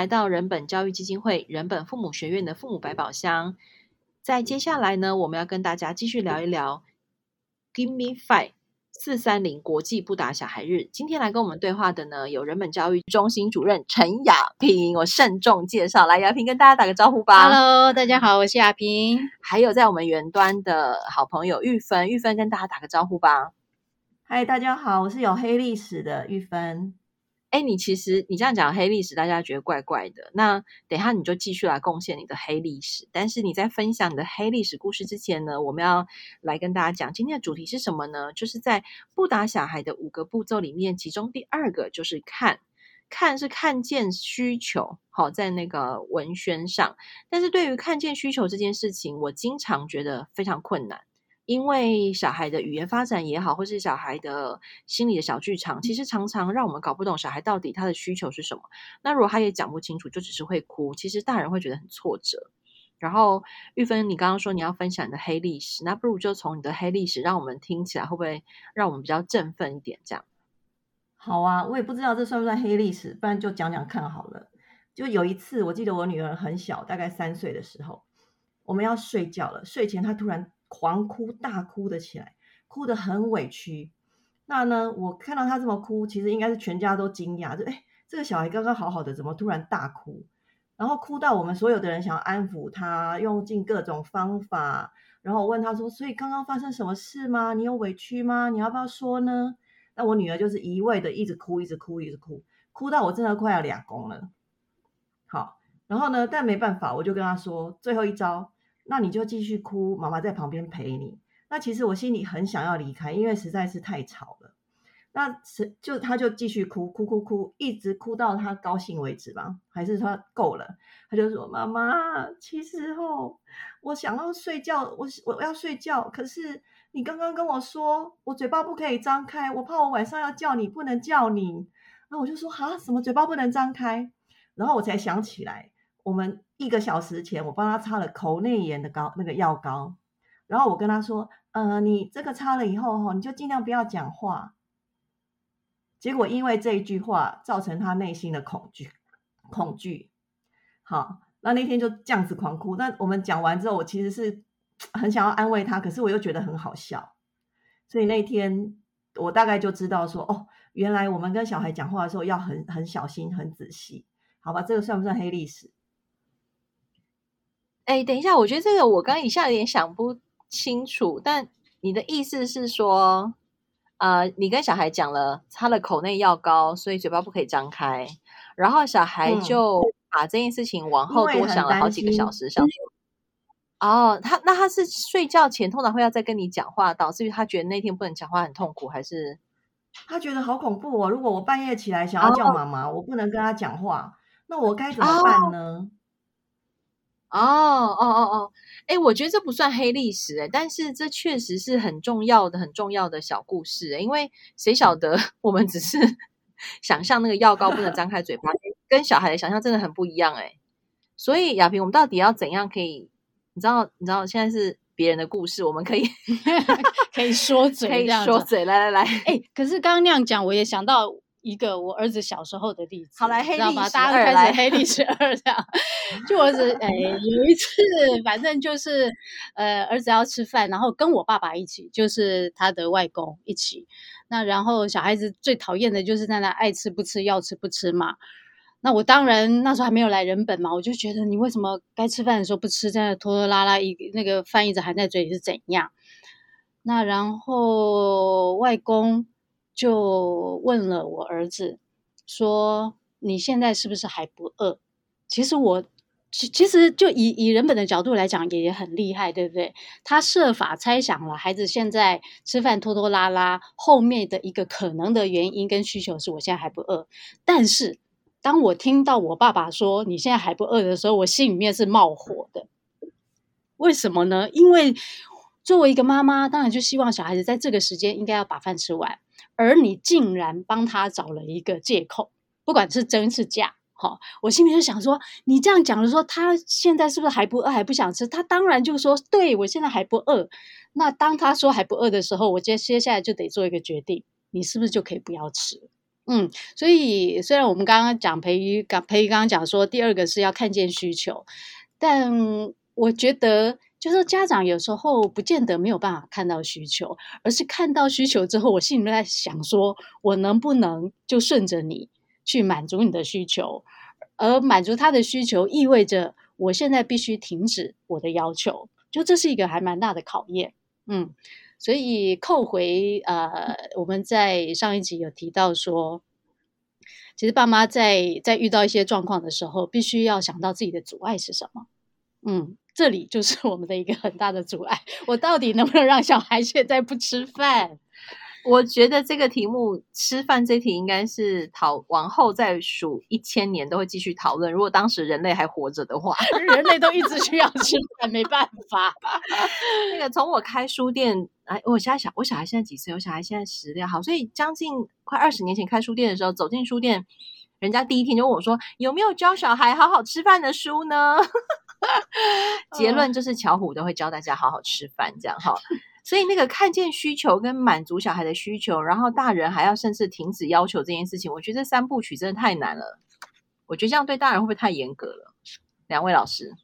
迎来到人本教育基金会人本父母学院的父母百宝箱。在接下来呢，我们要跟大家继续聊一聊 Give Me Five 四三零国际不打小孩日。今天来跟我们对话的呢，有人本教育中心主任陈亚萍，我慎重介绍，来亚萍跟大家打个招呼吧。Hello，大家好，我是亚萍。还有在我们远端的好朋友玉芬，玉芬跟大家打个招呼吧。嗨，大家好，我是有黑历史的玉芬。哎，你其实你这样讲黑历史，大家觉得怪怪的。那等一下你就继续来贡献你的黑历史。但是你在分享你的黑历史故事之前呢，我们要来跟大家讲今天的主题是什么呢？就是在不打小孩的五个步骤里面，其中第二个就是看，看是看见需求，好，在那个文宣上。但是对于看见需求这件事情，我经常觉得非常困难。因为小孩的语言发展也好，或是小孩的心理的小剧场，其实常常让我们搞不懂小孩到底他的需求是什么。那如果他也讲不清楚，就只是会哭，其实大人会觉得很挫折。然后玉芬，你刚刚说你要分享你的黑历史，那不如就从你的黑历史，让我们听起来会不会让我们比较振奋一点？这样。好啊，我也不知道这算不算黑历史，不然就讲讲看好了。就有一次，我记得我女儿很小，大概三岁的时候，我们要睡觉了，睡前她突然。狂哭大哭的起来，哭得很委屈。那呢，我看到他这么哭，其实应该是全家都惊讶，就哎，这个小孩刚刚好好的，怎么突然大哭？然后哭到我们所有的人想要安抚他，用尽各种方法。然后我问他说：“所以刚刚发生什么事吗？你有委屈吗？你要不要说呢？”那我女儿就是一味的一直哭，一直哭，一直哭，哭到我真的快要俩公了。好，然后呢，但没办法，我就跟他说最后一招。那你就继续哭，妈妈在旁边陪你。那其实我心里很想要离开，因为实在是太吵了。那是就他就继续哭，哭哭哭，一直哭到他高兴为止吧，还是他够了？他就说：“妈妈，其实哦，我想要睡觉，我我要睡觉。可是你刚刚跟我说，我嘴巴不可以张开，我怕我晚上要叫你不能叫你。那我就说哈，什么嘴巴不能张开？然后我才想起来。”我们一个小时前，我帮他擦了口内炎的膏，那个药膏。然后我跟他说：“呃，你这个擦了以后，哈，你就尽量不要讲话。”结果因为这一句话，造成他内心的恐惧，恐惧。好，那那天就这样子狂哭。那我们讲完之后，我其实是 很想要安慰他，可是我又觉得很好笑。所以那天我大概就知道说，哦，原来我们跟小孩讲话的时候要很很小心、很仔细。好吧，这个算不算黑历史？哎，等一下，我觉得这个我刚刚一下有点想不清楚。但你的意思是说，呃，你跟小孩讲了他的口内药膏，所以嘴巴不可以张开，然后小孩就把这件事情往后多想了好几个小时，想说，哦，他那他是睡觉前通常会要再跟你讲话，导致于他觉得那天不能讲话很痛苦，还是他觉得好恐怖哦？如果我半夜起来想要叫妈妈，哦、我不能跟他讲话，那我该怎么办呢？哦哦哦哦哦，哎，我觉得这不算黑历史哎，但是这确实是很重要的、很重要的小故事。因为谁晓得 我们只是 想象那个药膏不能张开嘴巴，跟小孩的想象真的很不一样哎。所以亚萍，我们到底要怎样可以？你知道？你知道现在是别人的故事，我们可以 可以说嘴，可以说嘴，来来来，哎，可是刚刚那样讲，我也想到。一个我儿子小时候的例子，好来黑历史二，大家都开始黑历史二这样。就我儿子，哎，有一次，反正就是，呃，儿子要吃饭，然后跟我爸爸一起，就是他的外公一起。那然后小孩子最讨厌的就是在那爱吃不吃，要吃不吃嘛。那我当然那时候还没有来人本嘛，我就觉得你为什么该吃饭的时候不吃，在那拖拖拉拉一那个饭一直含在嘴里是怎样？那然后外公。就问了我儿子，说：“你现在是不是还不饿？”其实我其其实就以以人本的角度来讲，也很厉害，对不对？他设法猜想了孩子现在吃饭拖拖拉拉后面的一个可能的原因跟需求，是我现在还不饿。但是当我听到我爸爸说你现在还不饿的时候，我心里面是冒火的。为什么呢？因为作为一个妈妈，当然就希望小孩子在这个时间应该要把饭吃完。而你竟然帮他找了一个借口，不管是真是假，哈，我心里就想说，你这样讲的说，他现在是不是还不饿，还不想吃？他当然就说，对，我现在还不饿。那当他说还不饿的时候，我接接下来就得做一个决定，你是不是就可以不要吃？嗯，所以虽然我们刚刚讲培瑜，刚培瑜刚刚讲说，第二个是要看见需求，但我觉得就是家长有时候不见得没有办法看到需求，而是看到需求之后，我心里面在想说，我能不能就顺着你去满足你的需求，而满足他的需求意味着我现在必须停止我的要求，就这是一个还蛮大的考验，嗯。所以扣回呃，我们在上一集有提到说，其实爸妈在在遇到一些状况的时候，必须要想到自己的阻碍是什么。嗯，这里就是我们的一个很大的阻碍。我到底能不能让小孩现在不吃饭？我觉得这个题目吃饭这题应该是讨往后再数一千年都会继续讨论。如果当时人类还活着的话，人类都一直需要吃饭，没办法。那个从我开书店，哎，我现在小我小孩现在几岁？我小孩现在十六，好，所以将近快二十年前开书店的时候，走进书店，人家第一天就问我说：“有没有教小孩好好吃饭的书呢？” 结论就是巧虎都会教大家好好吃饭，这样哈。所以那个看见需求跟满足小孩的需求，然后大人还要甚至停止要求这件事情，我觉得这三部曲真的太难了。我觉得这样对大人会不会太严格了？两位老师，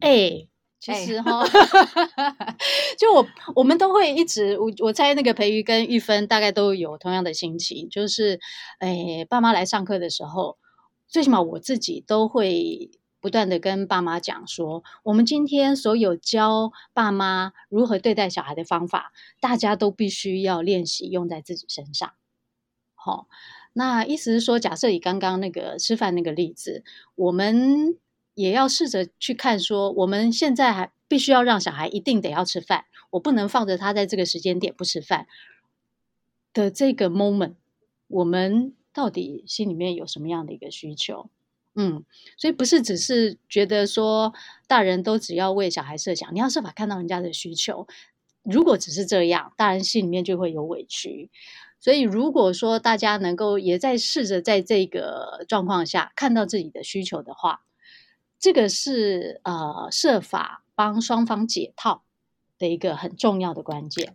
哎、欸，其实哈，欸、就我我们都会一直，我我猜那个培瑜跟玉芬大概都有同样的心情，就是，诶、欸，爸妈来上课的时候，最起码我自己都会。不断的跟爸妈讲说，我们今天所有教爸妈如何对待小孩的方法，大家都必须要练习用在自己身上。好、哦，那意思是说，假设以刚刚那个吃饭那个例子，我们也要试着去看说，我们现在还必须要让小孩一定得要吃饭，我不能放着他在这个时间点不吃饭的这个 moment，我们到底心里面有什么样的一个需求？嗯，所以不是只是觉得说大人都只要为小孩设想，你要设法看到人家的需求。如果只是这样，大人心里面就会有委屈。所以如果说大家能够也在试着在这个状况下看到自己的需求的话，这个是呃设法帮双方解套的一个很重要的关键。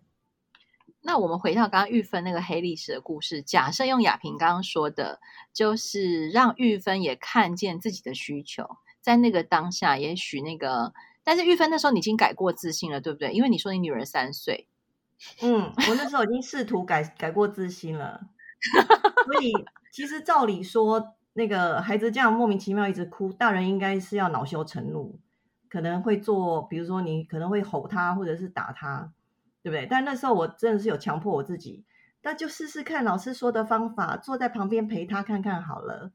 那我们回到刚刚玉芬那个黑历史的故事，假设用雅萍刚刚说的，就是让玉芬也看见自己的需求，在那个当下，也许那个，但是玉芬那时候你已经改过自新了，对不对？因为你说你女儿三岁，嗯，我那时候已经试图改改过自新了，所以其实照理说，那个孩子这样莫名其妙一直哭，大人应该是要恼羞成怒，可能会做，比如说你可能会吼他，或者是打他。对不对？但那时候我真的是有强迫我自己，那就试试看老师说的方法，坐在旁边陪他看看好了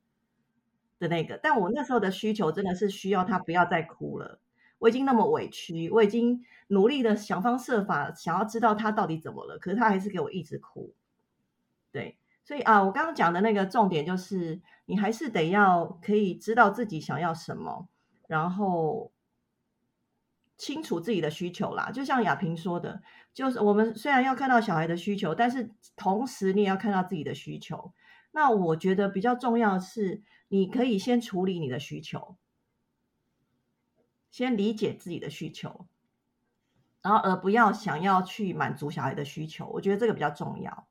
的那个。但我那时候的需求真的是需要他不要再哭了。我已经那么委屈，我已经努力的想方设法想要知道他到底怎么了，可是他还是给我一直哭。对，所以啊，我刚刚讲的那个重点就是，你还是得要可以知道自己想要什么，然后。清楚自己的需求啦，就像雅萍说的，就是我们虽然要看到小孩的需求，但是同时你也要看到自己的需求。那我觉得比较重要的是，你可以先处理你的需求，先理解自己的需求，然后而不要想要去满足小孩的需求。我觉得这个比较重要。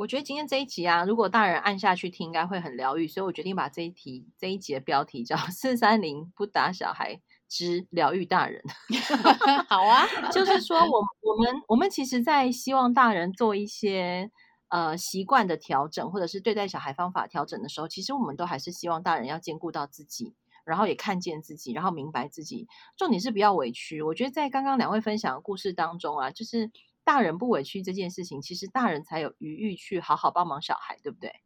我觉得今天这一集啊，如果大人按下去听，应该会很疗愈，所以我决定把这一题这一集的标题叫“四三零不打小孩”。之疗愈大人，好啊，就是说我，我我们我们其实，在希望大人做一些呃习惯的调整，或者是对待小孩方法调整的时候，其实我们都还是希望大人要兼顾到自己，然后也看见自己，然后明白自己。重点是不要委屈。我觉得在刚刚两位分享的故事当中啊，就是大人不委屈这件事情，其实大人才有余裕去好好帮忙小孩，对不对？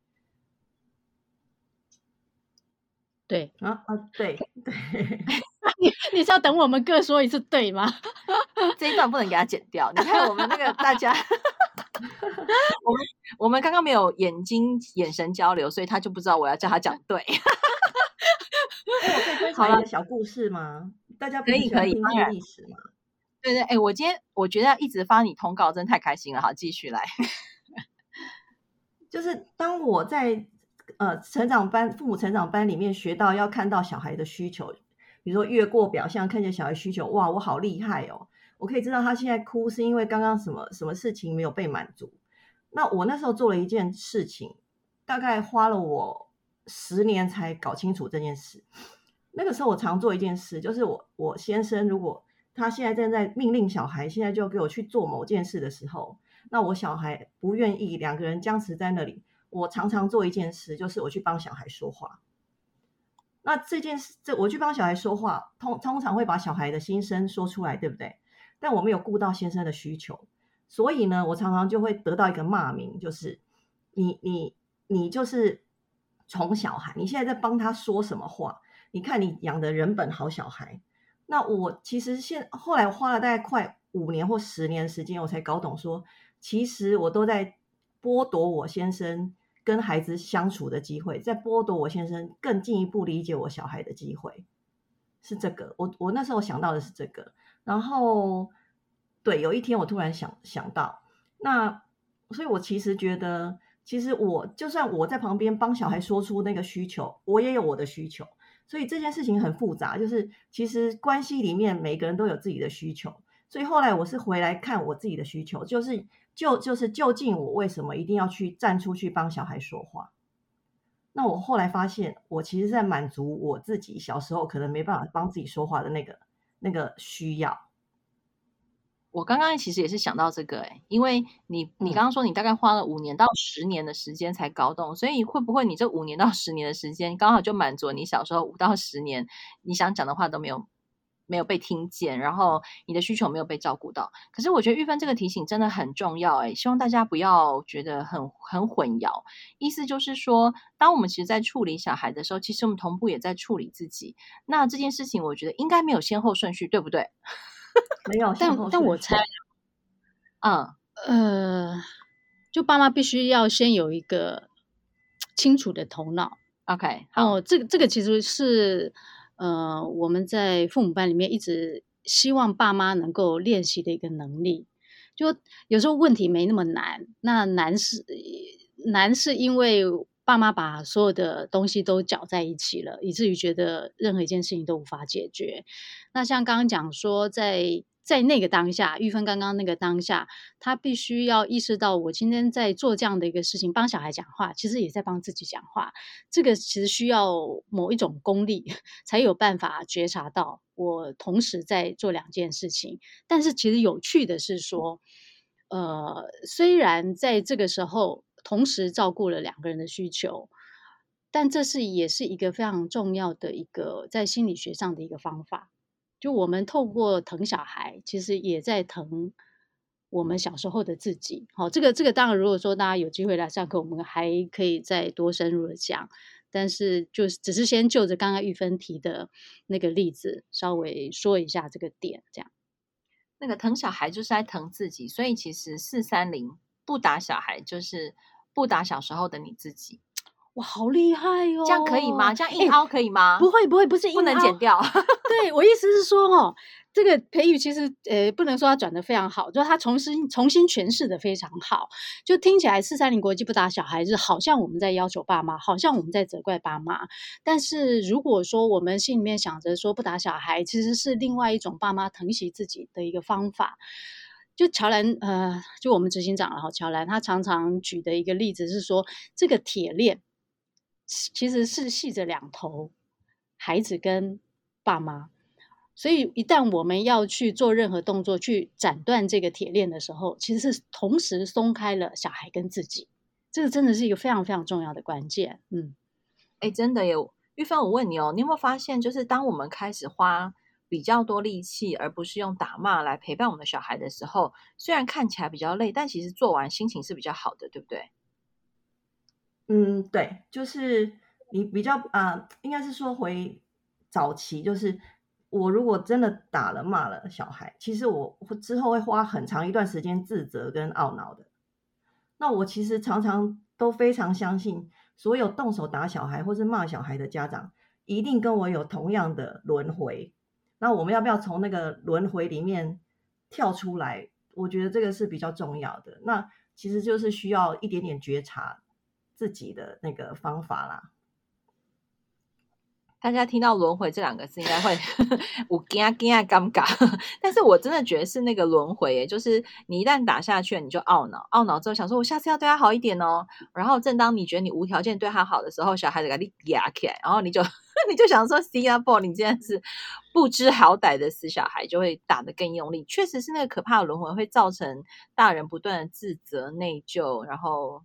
对啊啊，对对。你你是要等我们各说一次对吗？这一段不能给他剪掉。你看我们那个大家，我们我们刚刚没有眼睛眼神交流，所以他就不知道我要叫他讲对。我可以分享一个小故事吗？大家可以可以当然历史吗？对对，哎，我今天我觉得一直发你通告真的太开心了。好，继续来。就是当我在呃成长班、父母成长班里面学到要看到小孩的需求。比如说越过表象，看见小孩需求，哇，我好厉害哦！我可以知道他现在哭是因为刚刚什么什么事情没有被满足。那我那时候做了一件事情，大概花了我十年才搞清楚这件事。那个时候我常做一件事，就是我我先生如果他现在正在命令小孩现在就给我去做某件事的时候，那我小孩不愿意，两个人僵持在那里。我常常做一件事，就是我去帮小孩说话。那这件事，这我去帮小孩说话，通通常会把小孩的心声说出来，对不对？但我没有顾到先生的需求，所以呢，我常常就会得到一个骂名，就是你你你就是宠小孩，你现在在帮他说什么话？你看你养的人本好小孩。那我其实现后来花了大概快五年或十年时间，我才搞懂说，其实我都在剥夺我先生跟孩子相处的机会，在剥夺我先生更进一步理解我小孩的机会，是这个。我我那时候想到的是这个，然后对，有一天我突然想想到，那所以我其实觉得，其实我就算我在旁边帮小孩说出那个需求，我也有我的需求。所以这件事情很复杂，就是其实关系里面每个人都有自己的需求。所以后来我是回来看我自己的需求，就是就就是究竟我为什么一定要去站出去帮小孩说话？那我后来发现，我其实在满足我自己小时候可能没办法帮自己说话的那个那个需要。我刚刚其实也是想到这个，诶，因为你你刚刚说你大概花了五年到十年的时间才搞懂，所以会不会你这五年到十年的时间刚好就满足你小时候五到十年你想讲的话都没有没有被听见，然后你的需求没有被照顾到？可是我觉得玉芬这个提醒真的很重要，诶，希望大家不要觉得很很混淆。意思就是说，当我们其实在处理小孩的时候，其实我们同步也在处理自己。那这件事情，我觉得应该没有先后顺序，对不对？没有，但但我猜，嗯呃，就爸妈必须要先有一个清楚的头脑。OK，好，哦，这个这个其实是呃我们在父母班里面一直希望爸妈能够练习的一个能力。就有时候问题没那么难，那难是难是因为爸妈把所有的东西都搅在一起了，以至于觉得任何一件事情都无法解决。那像刚刚讲说，在在那个当下，玉芬刚刚那个当下，他必须要意识到，我今天在做这样的一个事情，帮小孩讲话，其实也在帮自己讲话。这个其实需要某一种功力，才有办法觉察到我同时在做两件事情。但是其实有趣的是说，呃，虽然在这个时候同时照顾了两个人的需求，但这是也是一个非常重要的一个在心理学上的一个方法。就我们透过疼小孩，其实也在疼我们小时候的自己。好，这个这个当然，如果说大家有机会来上课，我们还可以再多深入的讲。但是，就只是先就着刚刚玉芬提的那个例子，稍微说一下这个点。这样，那个疼小孩就是在疼自己，所以其实四三零不打小孩，就是不打小时候的你自己。哇，好厉害哦！这样可以吗？这样硬凹可以吗？欸、不会，不会，不是硬凹，不能剪掉。对，我意思是说，哦，这个培育其实，呃，不能说他转的非常好，就是他重新重新诠释的非常好。就听起来四三零国际不打小孩，是好像我们在要求爸妈，好像我们在责怪爸妈。但是如果说我们心里面想着说不打小孩，其实是另外一种爸妈疼惜自己的一个方法。就乔兰，呃，就我们执行长了哈，乔兰他常常举的一个例子是说，这个铁链。其实是系着两头，孩子跟爸妈，所以一旦我们要去做任何动作去斩断这个铁链的时候，其实是同时松开了小孩跟自己，这个真的是一个非常非常重要的关键。嗯，哎，真的有玉芬，我问你哦，你有没有发现，就是当我们开始花比较多力气，而不是用打骂来陪伴我们的小孩的时候，虽然看起来比较累，但其实做完心情是比较好的，对不对？嗯，对，就是你比较啊、呃，应该是说回早期，就是我如果真的打了骂了小孩，其实我之后会花很长一段时间自责跟懊恼的。那我其实常常都非常相信，所有动手打小孩或是骂小孩的家长，一定跟我有同样的轮回。那我们要不要从那个轮回里面跳出来？我觉得这个是比较重要的。那其实就是需要一点点觉察。自己的那个方法啦，大家听到轮回这两个字，应该会 我惊惊尴尬。但是我真的觉得是那个轮回，就是你一旦打下去，你就懊恼，懊恼之后想说，我下次要对他好一点哦。然后正当你觉得你无条件对他好的时候，小孩子给你压起来，然后你就你就想说，Singapore，你竟然是不知好歹的死小孩，就会打得更用力。确实是那个可怕的轮回，会造成大人不断的自责、内疚，然后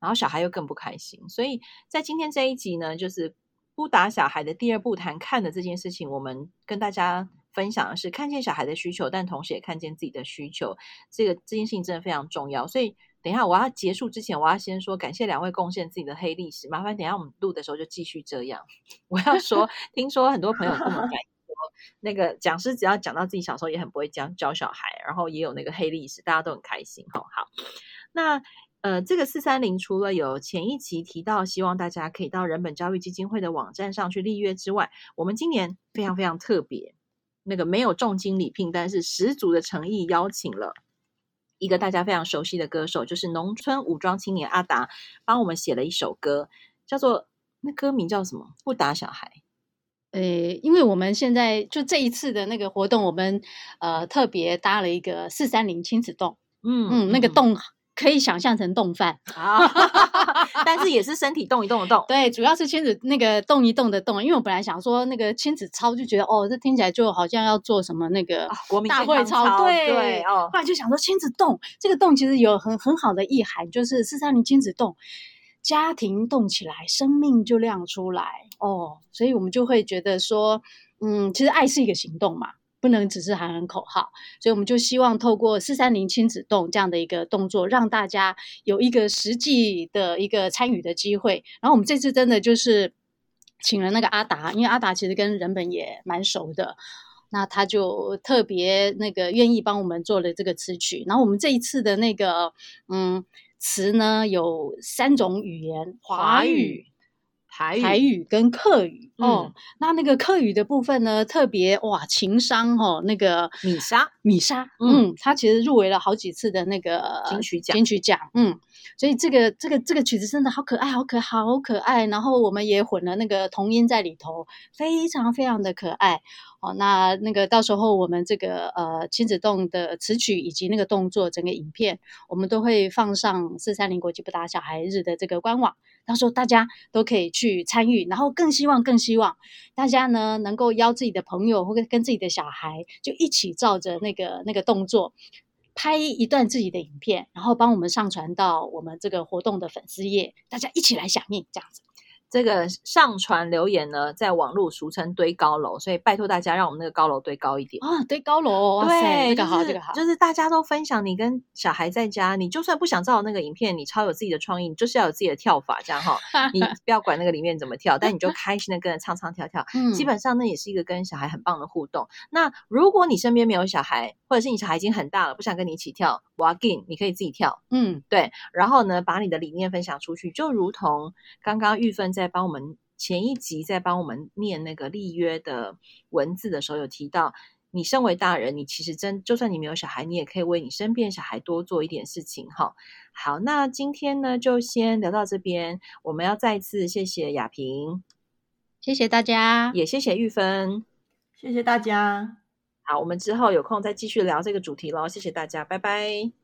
然后小孩又更不开心。所以在今天这一集呢，就是。不打小孩的第二步谈看的这件事情，我们跟大家分享的是看见小孩的需求，但同时也看见自己的需求。这个这件事情真的非常重要。所以等一下我要结束之前，我要先说感谢两位贡献自己的黑历史。麻烦等一下我们录的时候就继续这样。我要说，听说很多朋友跟我们讲说，那个讲师只要讲到自己小时候也很不会教教小孩，然后也有那个黑历史，大家都很开心。好，好，那。呃，这个四三零除了有前一期提到，希望大家可以到人本教育基金会的网站上去立约之外，我们今年非常非常特别，那个没有重金礼聘，但是十足的诚意邀请了一个大家非常熟悉的歌手，就是农村武装青年阿达，帮我们写了一首歌，叫做那歌名叫什么？不打小孩。呃，因为我们现在就这一次的那个活动，我们呃特别搭了一个四三零亲子洞，嗯嗯，那个洞。可以想象成动饭啊，但是也是身体动一动的动。对，主要是亲子那个动一动的动。因为我本来想说那个亲子操，就觉得哦，这听起来就好像要做什么那个国民大会操。对对哦，后来就想说亲子动这个动其实有很很好的意涵，就是四三零亲子动，家庭动起来，生命就亮出来哦。所以我们就会觉得说，嗯，其实爱是一个行动嘛。不能只是喊喊口号，所以我们就希望透过四三零亲子动这样的一个动作，让大家有一个实际的一个参与的机会。然后我们这次真的就是请了那个阿达，因为阿达其实跟人本也蛮熟的，那他就特别那个愿意帮我们做了这个词曲。然后我们这一次的那个嗯词呢，有三种语言，华语。台语，台语跟客语、嗯、哦，那那个客语的部分呢，特别哇，情商哦，那个米莎，米莎，嗯，他、嗯、其实入围了好几次的那个金曲奖，金曲奖，嗯，所以这个这个这个曲子真的好可爱，好可，好可爱，然后我们也混了那个童音在里头，非常非常的可爱。哦，那那个到时候我们这个呃亲子动的词曲以及那个动作整个影片，我们都会放上四三零国际不打小孩日的这个官网，到时候大家都可以去去参与，然后更希望更希望大家呢能够邀自己的朋友或者跟自己的小孩，就一起照着那个那个动作拍一段自己的影片，然后帮我们上传到我们这个活动的粉丝页，大家一起来响应这样子。这个上传留言呢，在网络俗称堆高楼，所以拜托大家让我们那个高楼堆高一点啊！堆高楼，哇塞，这个好，这个好，就是大家都分享。你跟小孩在家，你就算不想照那个影片，你超有自己的创意，你就是要有自己的跳法，这样哈。你不要管那个里面怎么跳，但你就开心的跟着唱唱跳跳。嗯，基本上那也是一个跟小孩很棒的互动。那如果你身边没有小孩，或者是你小孩已经很大了，不想跟你一起跳，walk in，你可以自己跳。嗯，对。然后呢，把你的理念分享出去，就如同刚刚玉芬在帮我们。前一集在帮我们念那个立约的文字的时候，有提到，你身为大人，你其实真就算你没有小孩，你也可以为你身边小孩多做一点事情哈。好，那今天呢就先聊到这边，我们要再次谢谢雅萍，谢谢大家，也谢谢玉芬，谢谢大家。好，我们之后有空再继续聊这个主题喽，谢谢大家，拜拜。